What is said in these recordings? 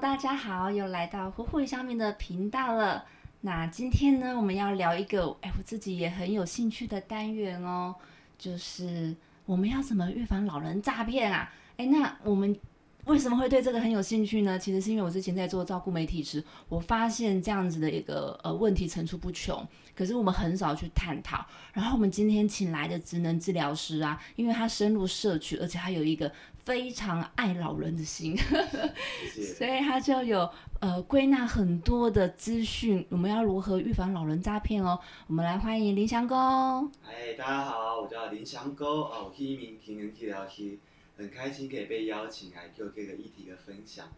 大家好，又来到虎虎上面的频道了。那今天呢，我们要聊一个，哎，我自己也很有兴趣的单元哦，就是我们要怎么预防老人诈骗啊？哎，那我们。为什么会对这个很有兴趣呢？其实是因为我之前在做照顾媒体时，我发现这样子的一个呃问题层出不穷，可是我们很少去探讨。然后我们今天请来的职能治疗师啊，因为他深入社区，而且他有一个非常爱老人的心，所以他就有呃归纳很多的资讯，我们要如何预防老人诈骗哦。我们来欢迎林祥哥。哎，大家好，我叫林祥哥，哦，我是一名平能治疗师。很开心可以被邀请来做这个议题的分享，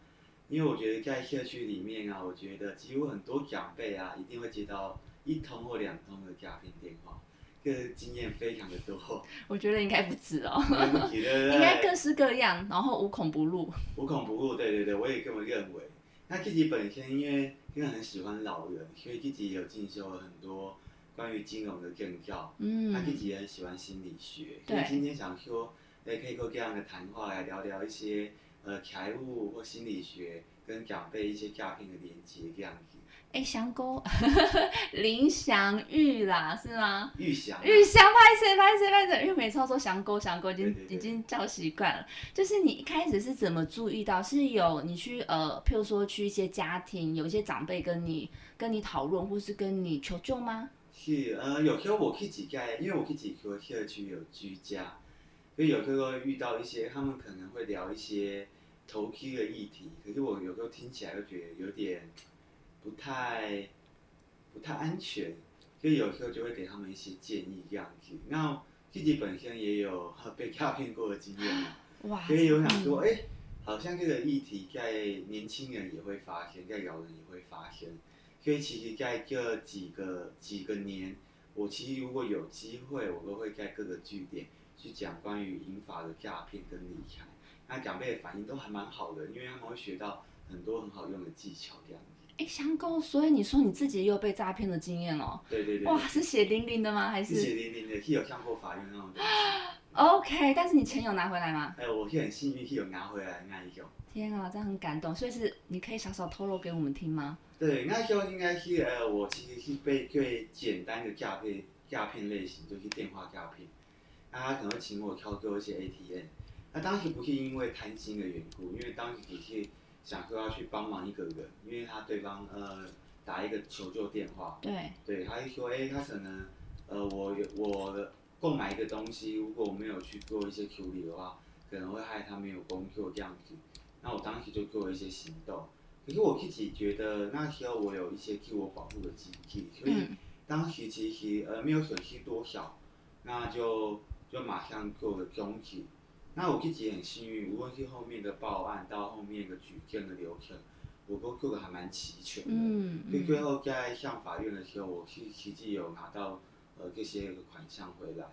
因为我觉得在社区里面啊，我觉得几乎很多长辈啊，一定会接到一通或两通的诈骗电话，这个经验非常的多。我觉得应该不止哦，应该各式各样，然后无孔不入。无孔不入，对对对，我也这么认为。那自己本身因为因为很喜欢老人，所以自己有进修了很多关于金融的证照。嗯。他自己也很喜欢心理学，所以今天想说。也可以过这样的谈话来聊聊一些呃财务或心理学跟长辈一些诈骗的连接这样子。哎，祥哥，林祥玉啦，是吗？玉祥。玉祥，拍谁拍谁拍谁？因为每次都说祥哥祥哥，已经已经叫习惯了。就是你一开始是怎么注意到？是有你去呃，譬如说去一些家庭，有一些长辈跟你跟你讨论，或是跟你求救吗？是呃，有时候我去几家，因为我去几个社区有居家。所以有时候遇到一些，他们可能会聊一些投机的议题，可是我有时候听起来就觉得有点不太不太安全，所以有时候就会给他们一些建议这样子。那自己本身也有被诈骗过的经验嘛，所以我想说，哎，好像这个议题在年轻人也会发生，在老人也会发生。所以其实在这几个几个年，我其实如果有机会，我都会在各个据点。去讲关于银发的诈骗跟理财，那长辈的反应都还蛮好的，因为他们会学到很多很好用的技巧这样子。哎，香购，所以你说你自己也有被诈骗的经验哦？对对对。哇，是血淋淋的吗？还是？血淋淋的，是有上过法院那种。OK，但是你钱有拿回来吗？哎，我是很幸运，是有拿回来那一种。天啊，这样很感动。所以是，你可以稍稍透露给我们听吗？对，那时候应该是呃，我其实是被最简单的诈骗诈骗类型，就是电话诈骗。那他可能会请我挑做一些 ATM，那当时不是因为贪心的缘故，因为当时只是想说要去帮忙一个人，因为他对方呃打一个求救电话，对，对，他就说，哎，他可能呃我有我购买一个东西，如果我没有去做一些处理的话，可能会害他没有工作这样子，那我当时就做了一些行动，可是我自己觉得那时候我有一些自我保护的机制，所以当时其实呃没有损失多少，那就。就马上做了终止。那我自己很幸运，无论是后面的报案到后面的举证的流程，我都做的还蛮齐全的。嗯所以最后在上法院的时候，我是实际有拿到呃这些款项回来。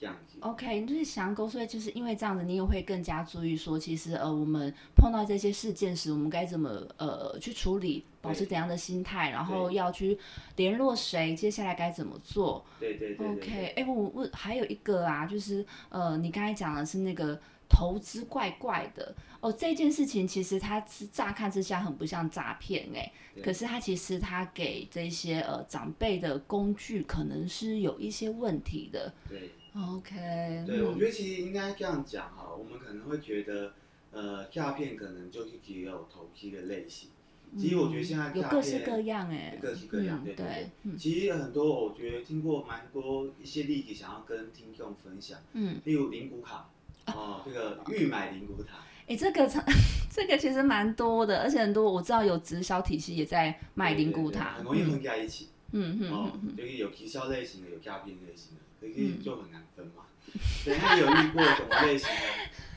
这样子，OK，就是想勾，所以就是因为这样子，你也会更加注意说，其实呃，我们碰到这些事件时，我们该怎么呃去处理，保持怎样的心态，然后要去联络谁，接下来该怎么做？对对对。OK，哎，我我还有一个啊，就是呃，你刚才讲的是那个投资怪怪的哦，这件事情其实它是乍看之下很不像诈骗哎，可是它其实它给这些呃长辈的工具可能是有一些问题的。对。OK，对，我觉得其实应该这样讲哈，我们可能会觉得，呃，诈骗可能就是只有投机的类型。其实我觉得现在诈骗各式各样哎，各式各样，对对对。其实很多我觉得听过蛮多一些例子，想要跟听众分享。嗯，例如零股卡，哦，这个预买零股卡。哎，这个 这个其实蛮多的，而且很多我知道有直销体系也在卖零股塔，很容易混在一起。嗯嗯，哦，就是有直销类型的，有诈骗类型的。可是就很难分嘛，等下有遇过什么类型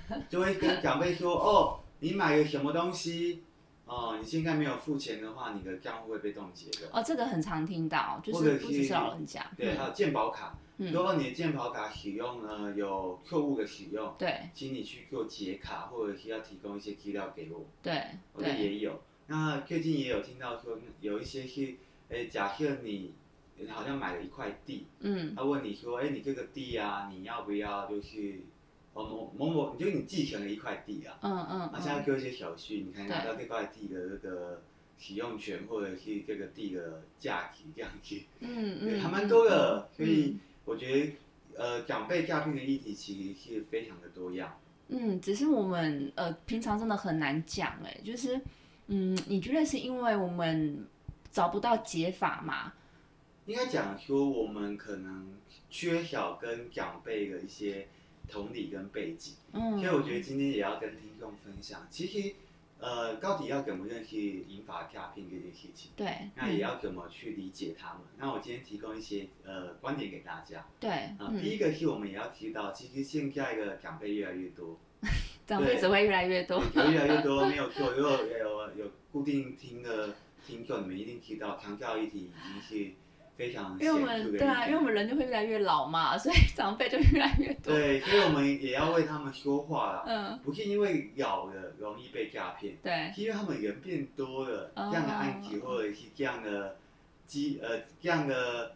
的，就会跟长辈说哦，你买个什么东西，哦，你现在没有付钱的话，你的账户会被冻结的。哦，这个很常听到，就是不只是老人家。对，还有健保卡，如果你的健保卡使用呢有错误的使用，对，请你去做解卡，或者是要提供一些资料给我。对，我也有。那最近也有听到说，有一些是，哎，假设你。你好像买了一块地，嗯，他问你说，哎，你这个地啊，你要不要就是哦某某某，就你继承了一块地啊，嗯嗯啊，现在嗯，做一些手续，你看拿到这块地的这个使用权，或者是这个地的价值这样子，嗯嗯，还蛮多的。嗯所以我觉得，呃，长辈诈骗的议题其实是非常的多样。嗯，只是我们呃平常真的很难讲哎，就是嗯，你觉得是因为我们找不到解法嘛？应该讲说，我们可能缺少跟长辈的一些同理跟背景，嗯，所以我觉得今天也要跟听众分享，其实，呃，到底要怎么认识引发诈骗这件事情，对，那也嗯要怎么去理解他们。那我今天提供一些呃观点给大家。对，啊，第嗯，一个是我们也要提到，其实现在的长辈越来越多，长辈只会越来越多，有越来越多，没有错。如果有有固定听的听众，你们一定知道，长照议题已经是非常因为我们对啊，因为我们人就会越来越老嘛，所以长辈就越来越多。对，所以我们也要为他们说话啦。嗯，不是因为老了容易被诈骗，对，是因为他们人变多了，哦这样的案子或者是这样的机呃这样的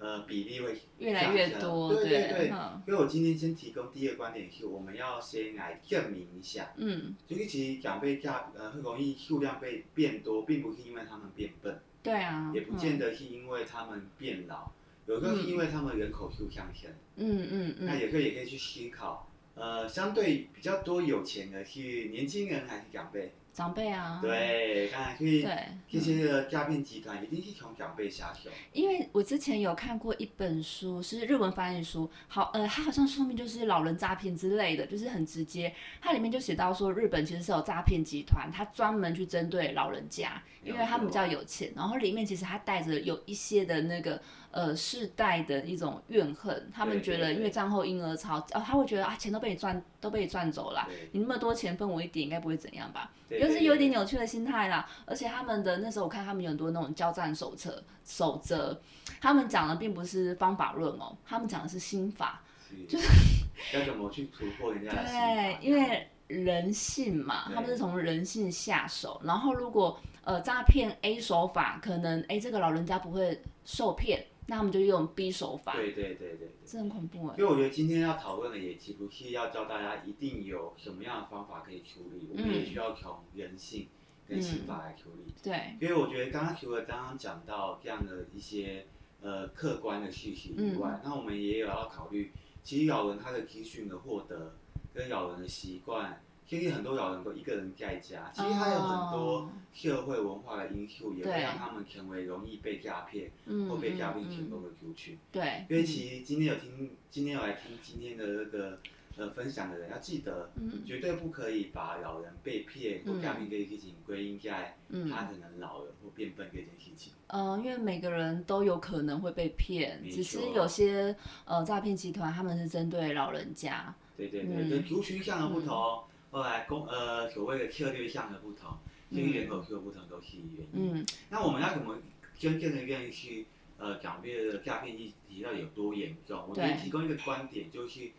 呃比例会越来越多，对对对。嗯。所以我今天先提供第一个观点是，我们要先来证明一下，嗯，就是其实长辈价呃会容易数量被变多，并不是因为他们变笨，对啊，也不见得是因为他们变老，有时候是因为他们人口数上升。嗯嗯嗯。嗯，那有时候也可以去思考，呃，相对比较多有钱的是年轻人还是长辈？长辈啊，对，当然所以对，这些个诈骗集团一定是从长辈下手。因为我之前有看过一本书，是日文翻译书，好，呃，它好像说明就是老人诈骗之类的，就是很直接。它里面就写到说，日本其实是有诈骗集团，它专门去针对老人家，因为他们比较有钱，然后里面其实它带着有一些的那个呃世代的一种怨恨，他们觉得因为战后婴儿潮，哦，他会觉得啊，钱都被你赚，都被你赚走了。你那么多钱分我一点，应该不会怎样吧？就是有点。扭曲的心态啦。而且他们的那时候我看他们有很多那种交战手册守则，他们讲的并不是方法论哦，他们讲的是心法。就是 要怎么去突破人家对，因为人性嘛，他们是从人性下手。然后如果呃诈骗 A 手法，可能哎这个老人家不会受骗，那他们就用 B 手法，对对对对对。这很恐怖哎。所以我觉得今天要讨论的也其实不是要教大家一定有什么样的方法可以处理，我们也需要从人性跟刑法来处理。对，因为我觉得刚刚除了刚刚讲到这样的一些呃客观的事实以外，那我们也有要考虑，其实咬人他的资讯的获得跟咬人的习惯，其实很多老人都一个人在家，其实还有很多哦。社会文化的因素，也会对让他们成为容易被诈骗嗯或被诈骗嗯嗯成功的族群。对，因为其实今天有听，今天有来听今天的那个呃分享的人，要记得，嗯。绝对不可以把老人被骗或诈骗这件事情归因在嗯。他可能老了或变笨这件事情。呃，因为每个人都有可能会被骗，只是有些呃诈骗集团他们是针对老人家。对对，对族群上的不同，后来公呃所谓的策略上的不同，这些人口数的不同都是原因。嗯那我们要怎么真正的认识呃长辈的诈骗议题到底有多严重？我觉得提供一个观点就是。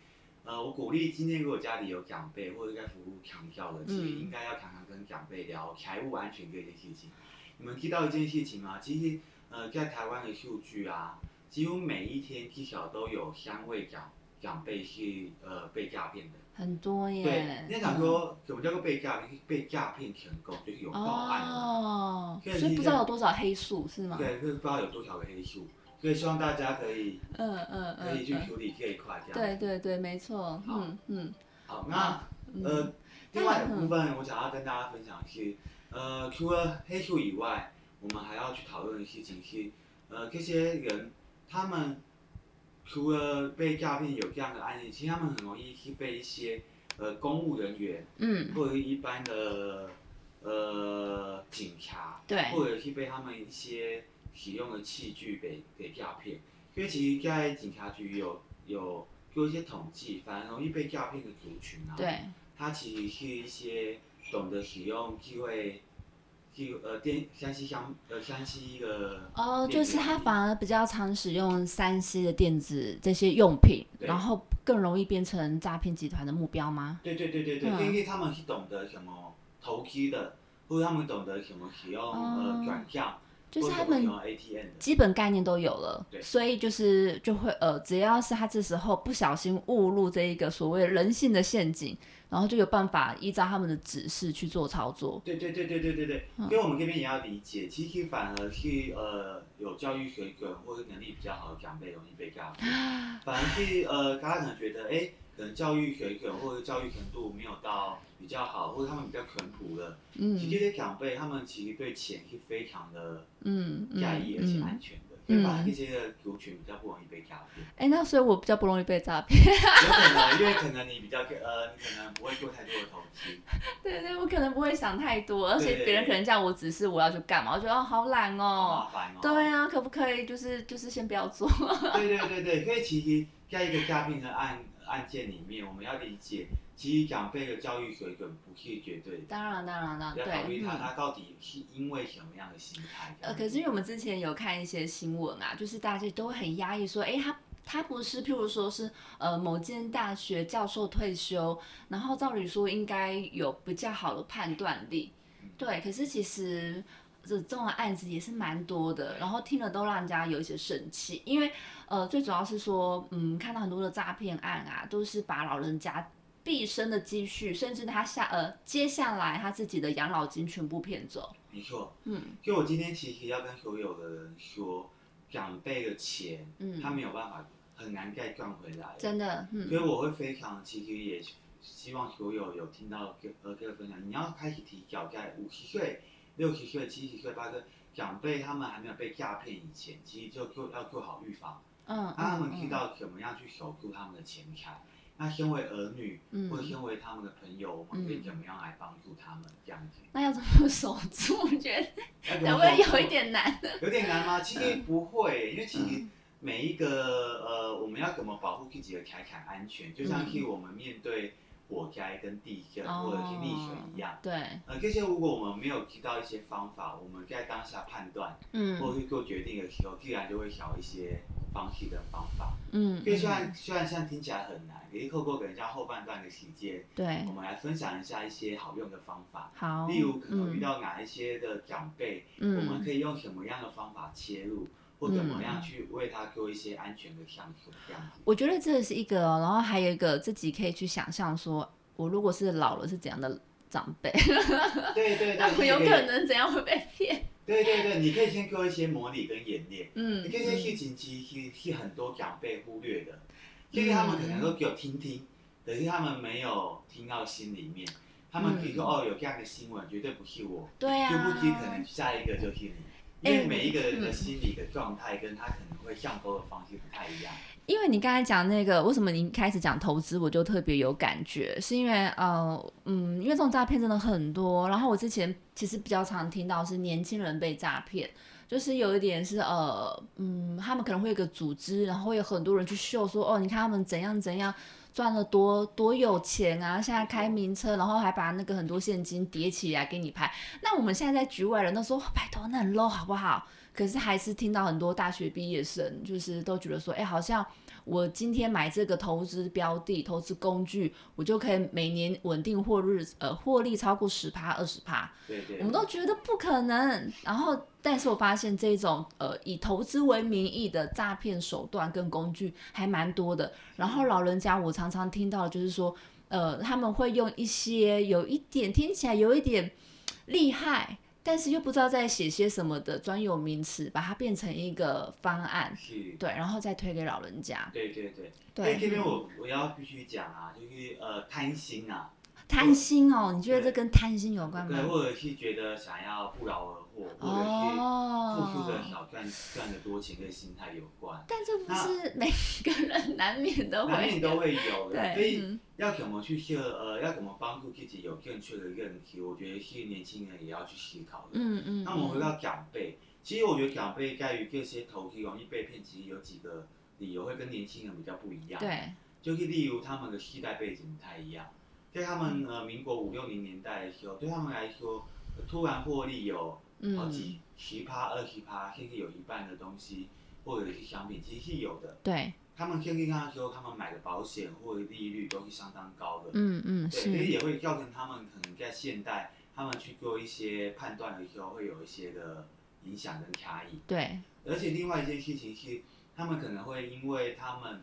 呃，我鼓励今天如果家里有长辈或者在服务长照的，其实嗯应该要常常跟长辈聊财务安全这件事情。你们知道一件事情吗？其实呃，在台湾的数据啊，几乎每一天至少都有三位长长辈是呃被诈骗的。很多耶。对，你想说什么叫做被诈骗？被诈骗成功，就是有报案了。哦，所以不知道有多少黑数是吗？对，就是不知道有多少个黑数，所以希望大家可以嗯嗯可以去处理这一块，这样。对对对，没错。嗯嗯好，那嗯呃，另外的部分我想要跟大家分享的是，呃，除了黑数以外，我们还要去讨论的事情是，呃，这些人他们除了被诈骗有这样的案例，其实他们很容易是被一些呃公务人员嗯，或者是一般的呃警察，对或者是被他们一些使用的器具给给诈骗。因为其实，在警察局有有做一些统计，反而容易被诈骗的族群啊，对，他其实是一些懂得使用智慧。就呃电山西相呃山西的哦，就是他反而比较常使用山西的电子这些用品，然后更容易变成诈骗集团的目标吗？对对对对对，嗯。因为他们是懂得什么投机的，或者他们懂得什么使用、哦。呃转账，就是他们基本概念都有了，所以就是就会呃，只要是他这时候不小心误入这一个所谓人性的陷阱，然后就有办法依照他们的指示去做操作。对对对对对对对，嗯因为我们这边也要理解，其实反而是呃有教育水准或者能力比较好的长辈容易被诈骗，反而是呃大家可能觉得哎，可能教育水准或者教育程度没有到比较好，或者他们比较淳朴的，其实嗯这些长辈他们其实对钱是非常的嗯嗯在意而且安嗯。全的，所以反而这些的族群比较不容易被诈骗。哎、那所以我比较不容易被诈骗。有可能，因为可能你比较呃，你可能不会做太多的投资。对对，我可能不会想太多，而且别人可能叫我指示我要去干嘛，我觉得哦好懒哦。麻烦哦。对啊，可不可以就是就是先不要做？对对对对，所以其实在一个诈骗的案案件里面，我们要理解，其实长辈的教育水准不是绝对的，当然当然当要然，考虑他。他到底是因为什么样的心态。呃，可是因为我们之前有看一些新闻啊，就是大家都会很压抑，说，哎，他他不是，譬如说是呃某间大学教授退休，然后照理说应该有比较好的判断力，对，可是其实。这这种案子也是蛮多的，然后听了都让人家有一些生气，因为呃最主要是说，嗯，看到很多的诈骗案啊，都是把老人家毕生的积蓄，甚至他下呃接下来他自己的养老金全部骗走，没错，嗯就我今天其实要跟所有的人说，长辈的钱，嗯，他没有办法很难再赚回来。真的，嗯所以我会非常，其实也希望所有有听到这呃这个分享，你要开始提早在五十岁、六十岁、七十岁、八十长辈他们还没有被诈骗以前，其实就做要做好预防，嗯让他们知嗯道怎么样去守住他们的钱财。那身为儿女嗯或者身为他们的朋友，我们可以怎么样来帮助他们这样子？那要怎么守住？我觉得 会不会有一点难？有点难吗？其实不会，因为其实嗯每一个呃，我们要怎么保护自己的财产安全，就像是我们面对火灾跟地震哦或者是溺水一样。对，呃，这些如果我们没有提到一些方法，我们在当下判断嗯或嗯者是做决定的时候，自然就会少一些方式跟方法。嗯，所以虽嗯然虽然现在听起来很难，可是透过等一下后半段的时间，对我，们来分享一下一些好用的方法。好，例如可能遇嗯到哪一些的长辈，我们嗯可以用什么样的方法切入，或怎么样去为他做一些安全的相处，这样子。我觉得这是一个哦，然后还有一个自己可以去想象说，我如果是老了是怎样的长辈，对对那对，我 有可能怎样会被骗？对对对，你可以先做一些模拟跟演练。嗯，这些事情其实是是很多长辈忽略的，就是他们可能都只有听听，可是他们没有听到心里面。他们可以说、哦，有这样的新闻，绝对不是我，对呀、就不知可能下一个就是你。因哎为每一个人的心理的状态跟他可能会上钩的方式不太一样。因为你刚才讲那个，为什么你开始讲投资，我就特别有感觉，是因为呃嗯，因为这种诈骗真的很多，然后我之前其实比较常听到是年轻人被诈骗，就是有一点是呃嗯，他们可能会有个组织，然后会有很多人去秀说哦，你看他们怎样怎样。赚了多多有钱啊！现在开名车，然后还把那个很多现金叠起来给你拍。那我们现在在局外人都说拜托，那很 low 好不好？可是还是听到很多大学毕业生，就是都觉得说，哎，好像我今天买这个投资标的、投资工具，我就可以每年稳定获日呃获利超过十趴、二十趴。对对我们都觉得不可能。然后，但是我发现这种呃以投资为名义的诈骗手段跟工具还蛮多的。然后老人家，我常常听到就是说，呃，他们会用一些有一点听起来有一点厉害。但是又不知道在写些什么的专有名词，把它变成一个方案，是，对，然后再推给老人家。对对对。对，这边嗯我我要必须讲啊，就是呃贪心啊，贪心哦，你觉得这跟贪心有关吗？对，或者是觉得想要不劳而获，或者是付出的哦，少赚赚的多钱的心态有关，但这不是每个人难免都会难免都会有的。所，以嗯。要怎么去设呃，要怎么帮助自己有正确的认知，我觉得是年轻人也要去思考的。嗯嗯，嗯那我们回到长辈，其实我觉得长辈在于这些投资容易被骗，其实有几个理由会跟年轻人比较不一样。对，就是例如他们的世代背景不太一样，在他们呃民国五六零年代的时候，对他们来说，呃突然获利有好嗯，几十趴、二十趴，甚至有一半的东西或者是商品，其实是有的。对，他们甚至那时候他们买的保险或者利率都是相当高的，嗯嗯对，所以，也会造成他们可能在现代他们去做一些判断的时候会有一些的影响跟差异。对，而且另外一件事情是，他们可能会因为他们，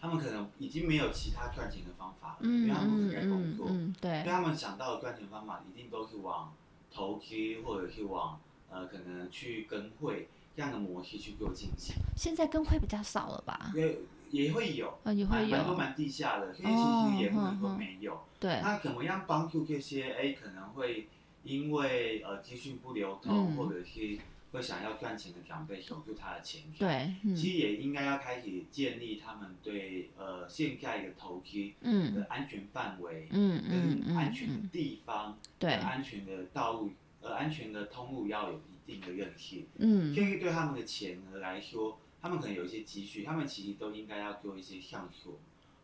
他们可能已经没有其他赚钱的方法了，因嗯为他们不嗯是在工作，嗯嗯，所以对，他们想到的赚钱方法一定都是往投资或者是往呃可能去跟会这样的模式去做进行，现在跟会比较少了吧？也也会有。呃，也会有，蛮蛮多蛮地下的，所以其哦实也不能没有。对，那怎么样帮助这些哎可能会因为呃资讯不流通，嗯或者是会想要赚钱的长辈守住他的钱财？对，嗯其实也应该要开始建立他们对呃现在的投资嗯的安全范围，嗯嗯跟安全的地方，对跟，安全的道路，呃，安全的通路要有一定的认识。嗯所以对他们的钱额来说，他们可能有一些积蓄，他们其实都应该要做一些上锁，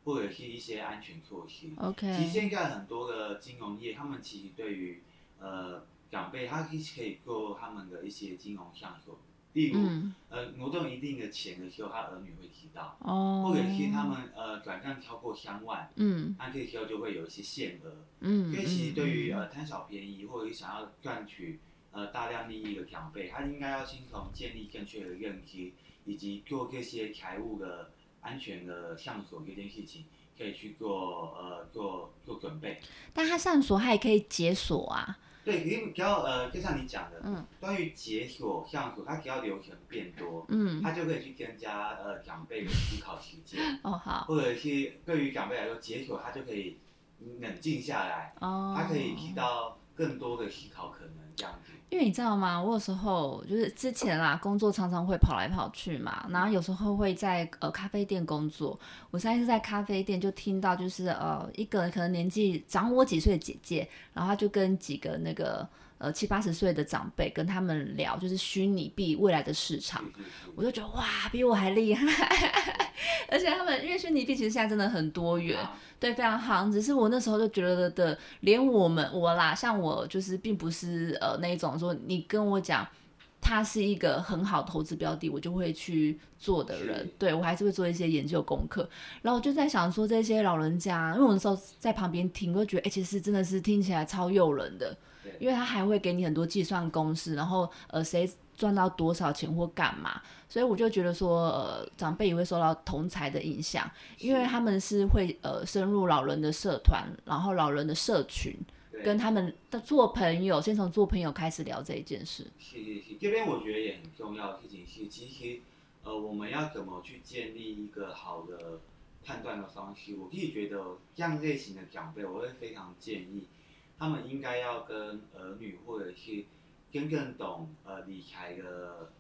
或者是一些安全措施。其实现在很多的金融业，他们其实对于呃长辈，他其实可以做他们的一些金融上锁，例如、嗯，呃挪动一定的钱的时候，他儿女会提到，哦，或者是他们呃转账超过三万，嗯。那这个时候就会有一些限额。嗯，所以其实对于嗯呃贪小便宜或者是想要赚取呃大量利益的长辈，他应该要先从建立正确的认知，以及做这些财务的安全的上锁这件事情，可以去做呃做做准备。但他上锁他也可以解锁啊，对，因为只要呃，就像你讲的，嗯。关于解锁项锁，它只要流程变多，嗯，它就可以去增加呃长辈的思考时间，哦好，或者是对于长辈来说，解锁它就可以冷静下来，哦，它可以提到更多的思考可能。这样子。因为你知道吗？我有时候就是之前啦，工作常常会跑来跑去嘛，然后有时候会在呃咖啡店工作。我上一次在咖啡店就听到，就是呃一个可能年纪长我几岁的姐姐，然后她就跟几个那个呃七八十岁的长辈跟他们聊，就是虚拟币未来的市场。是是是我就觉得哇，比我还厉害，而且他们因为虚拟币其实现在真的很多元，啊对，非常好。只是我那时候就觉得的，连我们我啦，像我就是并不是呃那一种说你跟我讲它是一个很好投资标的，我就会去做的人。对我还是会做一些研究功课。然后我就在想说，这些老人家，因为我那时候在旁边听，我就觉得哎、其实真的是听起来超诱人的对，因为他还会给你很多计算公式，然后呃谁赚到多少钱或干嘛。所以我就觉得说，呃，长辈也会受到同才的影响，因为他们是会呃深入老人的社团，然后老人的社群，对跟他们的做朋友，先从做朋友开始聊这一件事。是是是，这边我觉得也很重要的事情是，其实呃，我们要怎么去建立一个好的判断的方式？我自己觉得这样类型的长辈，我会非常建议他们应该要跟儿女或者是跟更懂呃理财的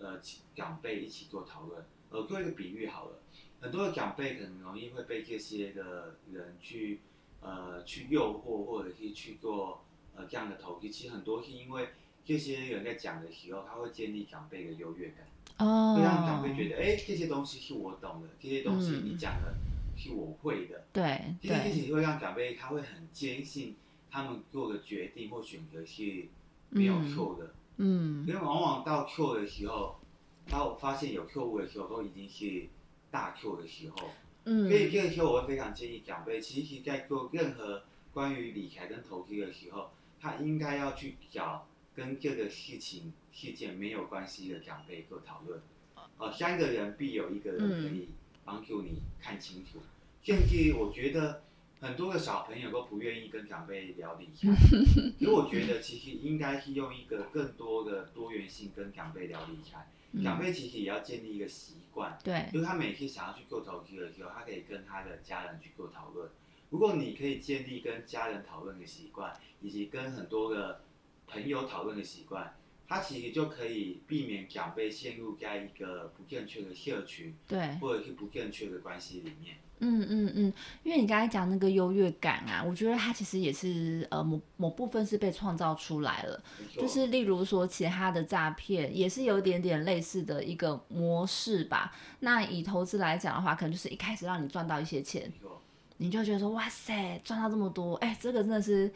呃长辈一起做讨论。呃，做一个比喻好了，很多的长辈可能容易会被这些的人去呃去诱惑，或者是去做呃这样的投资。其实很多是因为这些人在讲的时候，他会建立长辈的优越感，哦会让长辈觉得，哎、这些东西是我懂的，这些东西嗯你讲的是我会的。对这件事对，情会让长辈他会很坚信他们做的决定或选择是没有错的，嗯因为往往到错的时候，当我发现有错误的时候，都已经是大错的时候。嗯所以这个时候，我会非常建议长辈，其实在做任何关于理财跟投资的时候，他应该要去找跟这个事情事件没有关系的长辈做讨论。呃，三个人必有一个人可以帮助你看清楚。甚至我觉得很多的小朋友都不愿意跟长辈聊理财，因为我觉得其实应该是用一个更多的多元性跟长辈聊理财。长嗯辈其实也要建立一个习惯。对就是他每次想要去做投资的时候，他可以跟他的家人去做讨论。如果你可以建立跟家人讨论的习惯，以及跟很多的朋友讨论的习惯，他其实就可以避免长辈陷入在一个不正确的社群对，或者是不正确的关系里面。嗯嗯嗯，因为你刚才讲那个优越感啊，我觉得它其实也是呃某某部分是被创造出来了。就是例如说其他的诈骗也是有一点点类似的一个模式吧。那以投资来讲的话，可能就是一开始让你赚到一些钱，你就觉得说哇塞，赚到这么多，哎，这个真的是。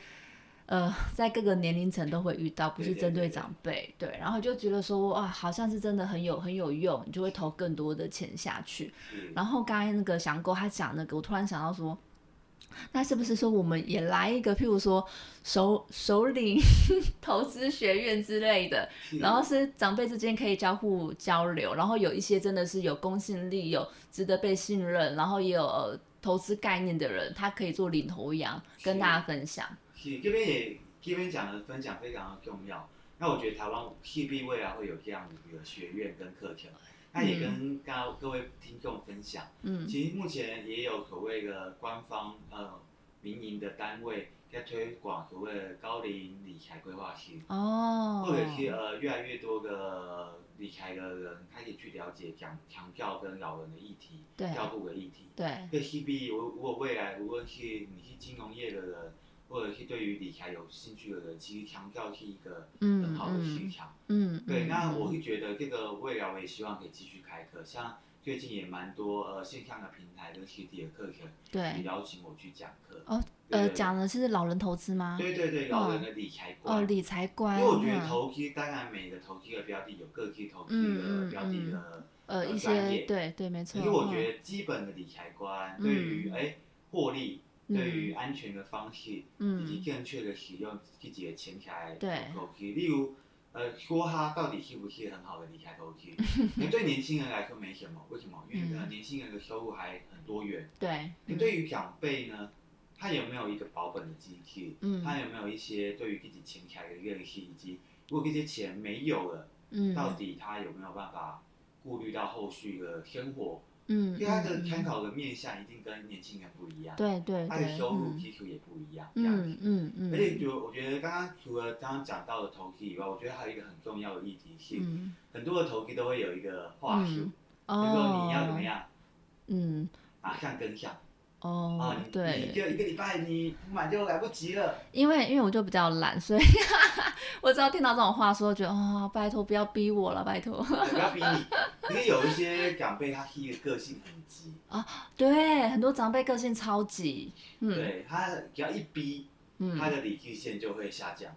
呃，在各个年龄层都会遇到，不是针对对对长辈，对，然后就觉得说哇，好像是真的很有很有用，你就会投更多的钱下去。然后刚才那个翔哥他讲那个，我突然想到说，那是不是说我们也来一个，譬如说首首领投资学院之类的，然后是长辈之间可以交互交流，然后有一些真的是有公信力、有值得被信任，然后也有、呃、投资概念的人，他可以做领头羊，跟大家分享。是这边也这边讲的分享非常的重要。那我觉得台湾势必未来会有这样的一个学院跟课程，那也跟刚刚各位听众分享。嗯其实目前也有所谓的官方呃民营的单位在推广所谓的高龄理财规划师，哦，或者是呃越来越多的理财的人开始去了解讲强调跟老人的议题、对照顾的议题。对对 CB，如如果未来无论是你是金融业的人，或者是对于理财有兴趣的人，其实强调是一个嗯很好的市嗯场。嗯，对，嗯那我嗯会觉得这个未来我也希望可以继续开课，像最近也蛮多呃线上的平台跟实体的课程，也对。邀请我去讲课。哦呃讲的是老人投资吗？对对对，老人的理财观。哦，观。理财观，因为我觉得嗯。投资，当然每个投资的标的有各自投资嗯嗯的标的的呃一些对对没错，可是我嗯。觉得基本的理财观，嗯。对于哎获利，嗯对于安全的方式，以及嗯正确的使用自己的钱财对投资，例如。呃，说它到底是不是很好的理财投资？那 对年轻人来说没什么，为什么？因为呃嗯年轻人的收入还很多元。对，那对于长辈呢，他有没有一个保本的机制？嗯他有没有一些对于自己钱财的认识，以及如果这些钱没有了，嗯到底他有没有办法顾虑到后续的生活？嗯，因为他的嗯参考的面向一定跟年轻人不一样，对对他的，收入嗯。基础也不一样，这样子。嗯嗯。嗯，而且就我觉得刚刚除了刚刚讲到的投资以外，我觉得还有一个很重要的议题是，嗯。很多的投资都会有一个话术，嗯。比如说你要怎么哦，样，嗯。马上跟上哦啊，对。你，一个一个礼拜你不买就来不及了。因为因为我就比较懒，所以 我只要听到这种话说，觉得哦，拜托不要逼我了，拜托。不要逼你，因为有一些长辈他是一个个性很急。啊，对，很多长辈个性超级，嗯。对他只要一逼，嗯。他嗯，的理智线就会下降，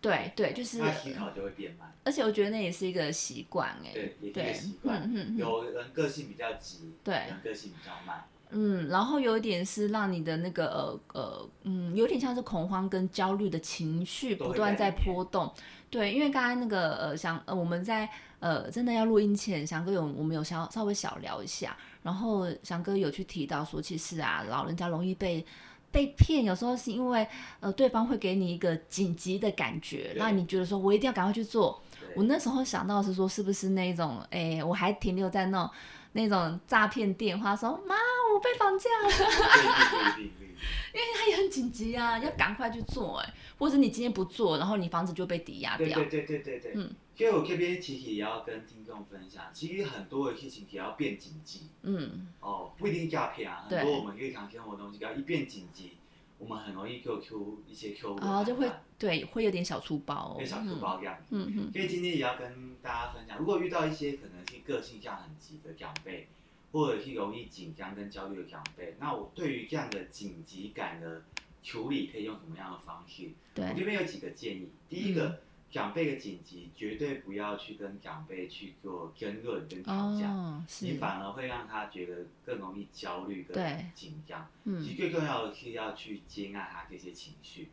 对对，就是他，思考就会变慢，而且我觉得那也是一个习惯哎，对，也是一个习，惯。有人个性比较急，对。有人个性比较慢，嗯，然后有一点是让你的那个呃呃嗯，有点像是恐慌跟焦虑的情绪不断在波动。对，因为刚刚那个呃想呃我们在呃真的要录音前，翔哥有我们有稍稍微小聊一下，然后翔哥有去提到说，其实啊老人家容易被。被骗有时候是因为呃对方会给你一个紧急的感觉，对让你觉得说我一定要赶快去做。我那时候想到是说，是不是那种哎我还停留在那种那种诈骗电话说妈我被绑架了。对对对对对。他也很紧急啊，要赶快去做哎，或者你今天不做，然后你房子就被抵押掉。对对对对。嗯所以我这边其实也要跟听众分享，其实很多的事情也要变紧急嗯，哦，不一定诈骗啊，很多我们日常生活的东西，只要一变紧急，我们很容易就出一些错误的然后就会对，会有点小粗暴、小粗暴这样子。嗯嗯所以今天也要跟大家分享，如果遇到一些可能是个性上很急的长辈，或者是容易紧张跟焦虑的长辈，那我对于这样的紧急感的处理，可以用什么样的方式？我对，这边有几个建议。第一个，长辈的紧急，绝对不要去跟长辈去做争论跟吵架，哦，你，反而会让他觉得更容易焦虑跟紧张。其嗯实最重要的是要去接纳他这些情绪。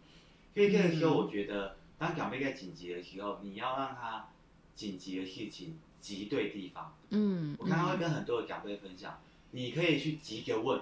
所以这个时候，我觉得当长辈在紧急的时候，你要让他紧急的事情急对地方。嗯，我刚刚会嗯跟很多的长辈分享，你可以去急着问，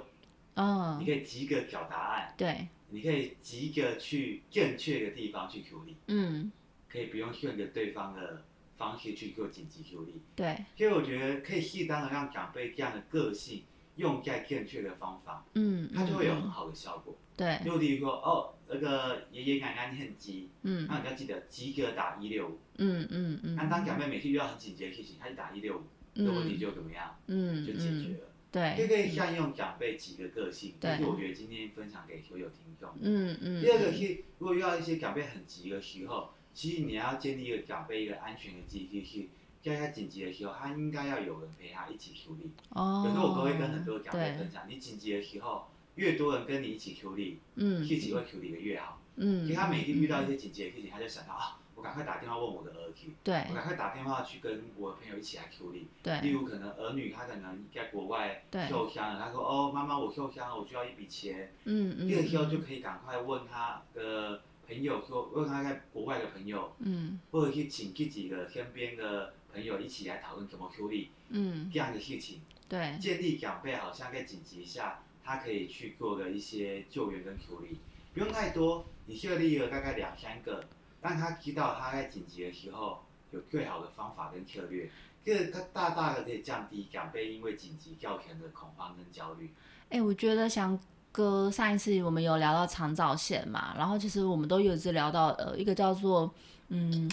哦你，可以急着找答案，对，你可以急着去正确的地方去处理，嗯可以不用顺着对方的方式去做紧急处理。对，所以我觉得可以适当的让长辈这样的个性用在正确的方法，嗯，它就会有很嗯好的效果。对，就例如说，哦，那个爷爷奶奶你很急，嗯。那你要记得及格打一六五。嗯嗯嗯，那当长辈每次遇到很紧急的事情，他就打一六五，这个问题就怎么样，嗯就解决嗯，了。对，就可以善用长辈几个个性，这对是我觉得今天分享给所有听众。嗯嗯，第二个是，如果遇到一些长辈很急的时候，其实你要建立一个长辈一个安全的机制，是在他紧急的时候，他应该要有人陪他一起处理。哦，有时候我都会跟很多长辈对分享，你紧急的时候，越多人跟你一起处理，嗯，事情会处理的越好。嗯，其实他每天遇到一些紧急的事情，他就想到啊，我赶快打电话问我的儿子，对。我赶快打电话去跟我的朋友一起来处理。对。例如可能儿女他可能在国外对。受伤了，他说哦妈妈我受伤了，我需要一笔钱，嗯这个时候嗯。就可以赶快问他的朋友说，问他在国外的朋友，嗯。或者是请自己的身边的朋友一起来讨论怎么处理嗯，这样的事情。对建立长辈好像在紧急下，他可以去做的一些救援跟处理，不用太多，你设立了大概两三个，让他知道他在紧急的时候有最好的方法跟策略，这个他大大的可以降低长辈因为紧急造成的恐慌跟焦虑。哎、我觉得翔哥上一次我们有聊到长照线嘛，然后其实我们都有一直聊到呃一个叫做嗯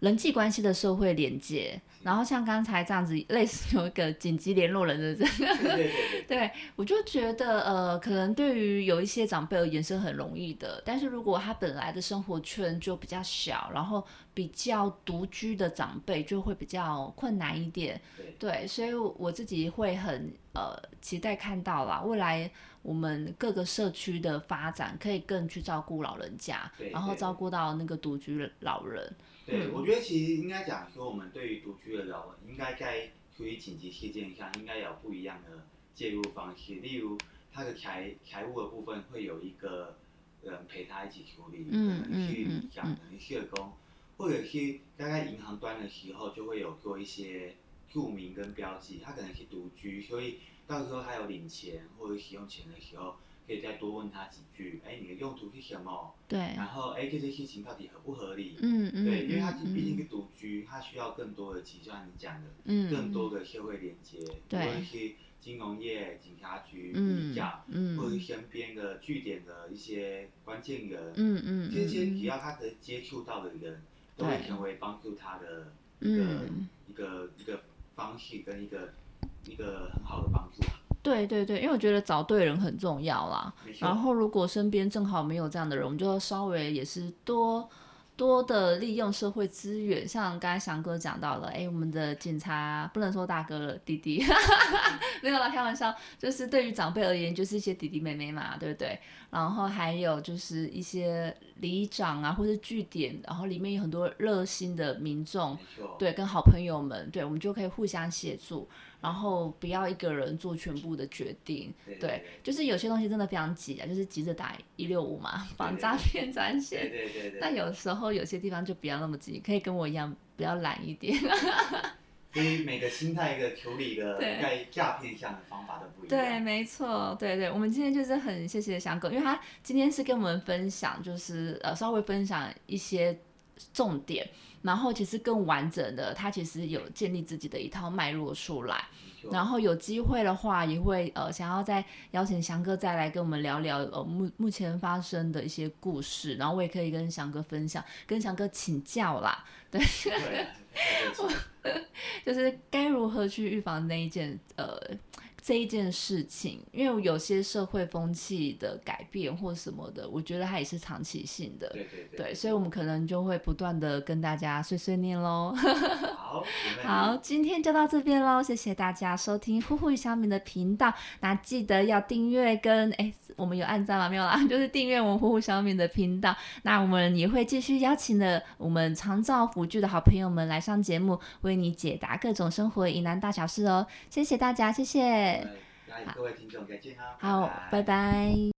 人际关系的社会连接，然后像刚才这样子类似有一个紧急联络人的 这个。对对对对，我就觉得，呃，可能对于有一些长辈而言是很容易的，但是如果他本来的生活圈就比较小，然后比较独居的长辈就会比较困难一点。对对，所以我自己会很呃期待看到啦，未来我们各个社区的发展可以更去照顾老人家，然后照顾到那个独居老人。对，嗯我觉得其实应该讲说，我们对于独居的老人，应该在处理紧急事件上，应该有不一样的介入方式。例如，他的财财务的部分会有一个人陪他一起处理，嗯可能是嗯嗯讲可能社工，或者是大概银行端的时候就会有做一些注明跟标记，他可能是独居，所以到时候他有领钱或者使用钱的时候，可以再多问他几句，哎，你的用途是什么？对，然后哎，这些事情到底合不合理？嗯嗯对，因为他嗯毕竟是独居，他需要更多的，就像你讲的，嗯更多的社会连接，无对论是金融业、警察局、嗯里长，嗯或者是身边的据点的一些关键人，嗯嗯这些嗯只要他可以接触到的人，都会成为帮助他的一个、嗯。一个一个方式跟一个一个很好的帮助。对对对，因为我觉得找对人很重要啦。然后如果身边正好没有这样的人，我们就稍微也是多多的利用社会资源，像刚才翔哥讲到了，哎，我们的警察不能说大哥了，弟弟，没有啦，开玩笑，就是对于长辈而言，就是一些弟弟妹妹嘛，对不对？然后还有就是一些里长啊，或者据点，然后里面有很多热心的民众，对，跟好朋友们，对，我们就可以互相协助，然后不要一个人做全部的决定。对对，就是有些东西真的非常急啊，就是急着打一六五嘛，防诈骗专对线。对对对。那有时候有些地方就不要那么急，可以跟我一样比较懒一点。所以每个心态一个处理的对在诈骗上的方法都不一样。对，没错，对对，我们今天就是很谢谢翔哥，因为他今天是跟我们分享，就是呃稍微分享一些重点，然后其实更完整的，他其实有建立自己的一套脉络出来。然后有机会的话，也会呃想要再邀请翔哥再来跟我们聊聊呃目目前发生的一些故事，然后我也可以跟翔哥分享，跟翔哥请教啦，对，就是该如何去预防那一件呃这一件事情，因为有些社会风气的改变或什么的，我觉得它也是长期性的。对对对。对，所以我们可能就会不断的跟大家碎碎念喽。好，好，今天就到这边喽，谢谢大家收听呼呼与小米的频道。那记得要订阅跟哎，我们有按赞吗？没有啦，就是订阅我们呼呼小敏的频道。那我们也会继续邀请的我们长照辅具的好朋友们来上节目，为你解答各种生活疑难大小事哦。谢谢大家，谢谢。那各位听众再见啊，好，拜拜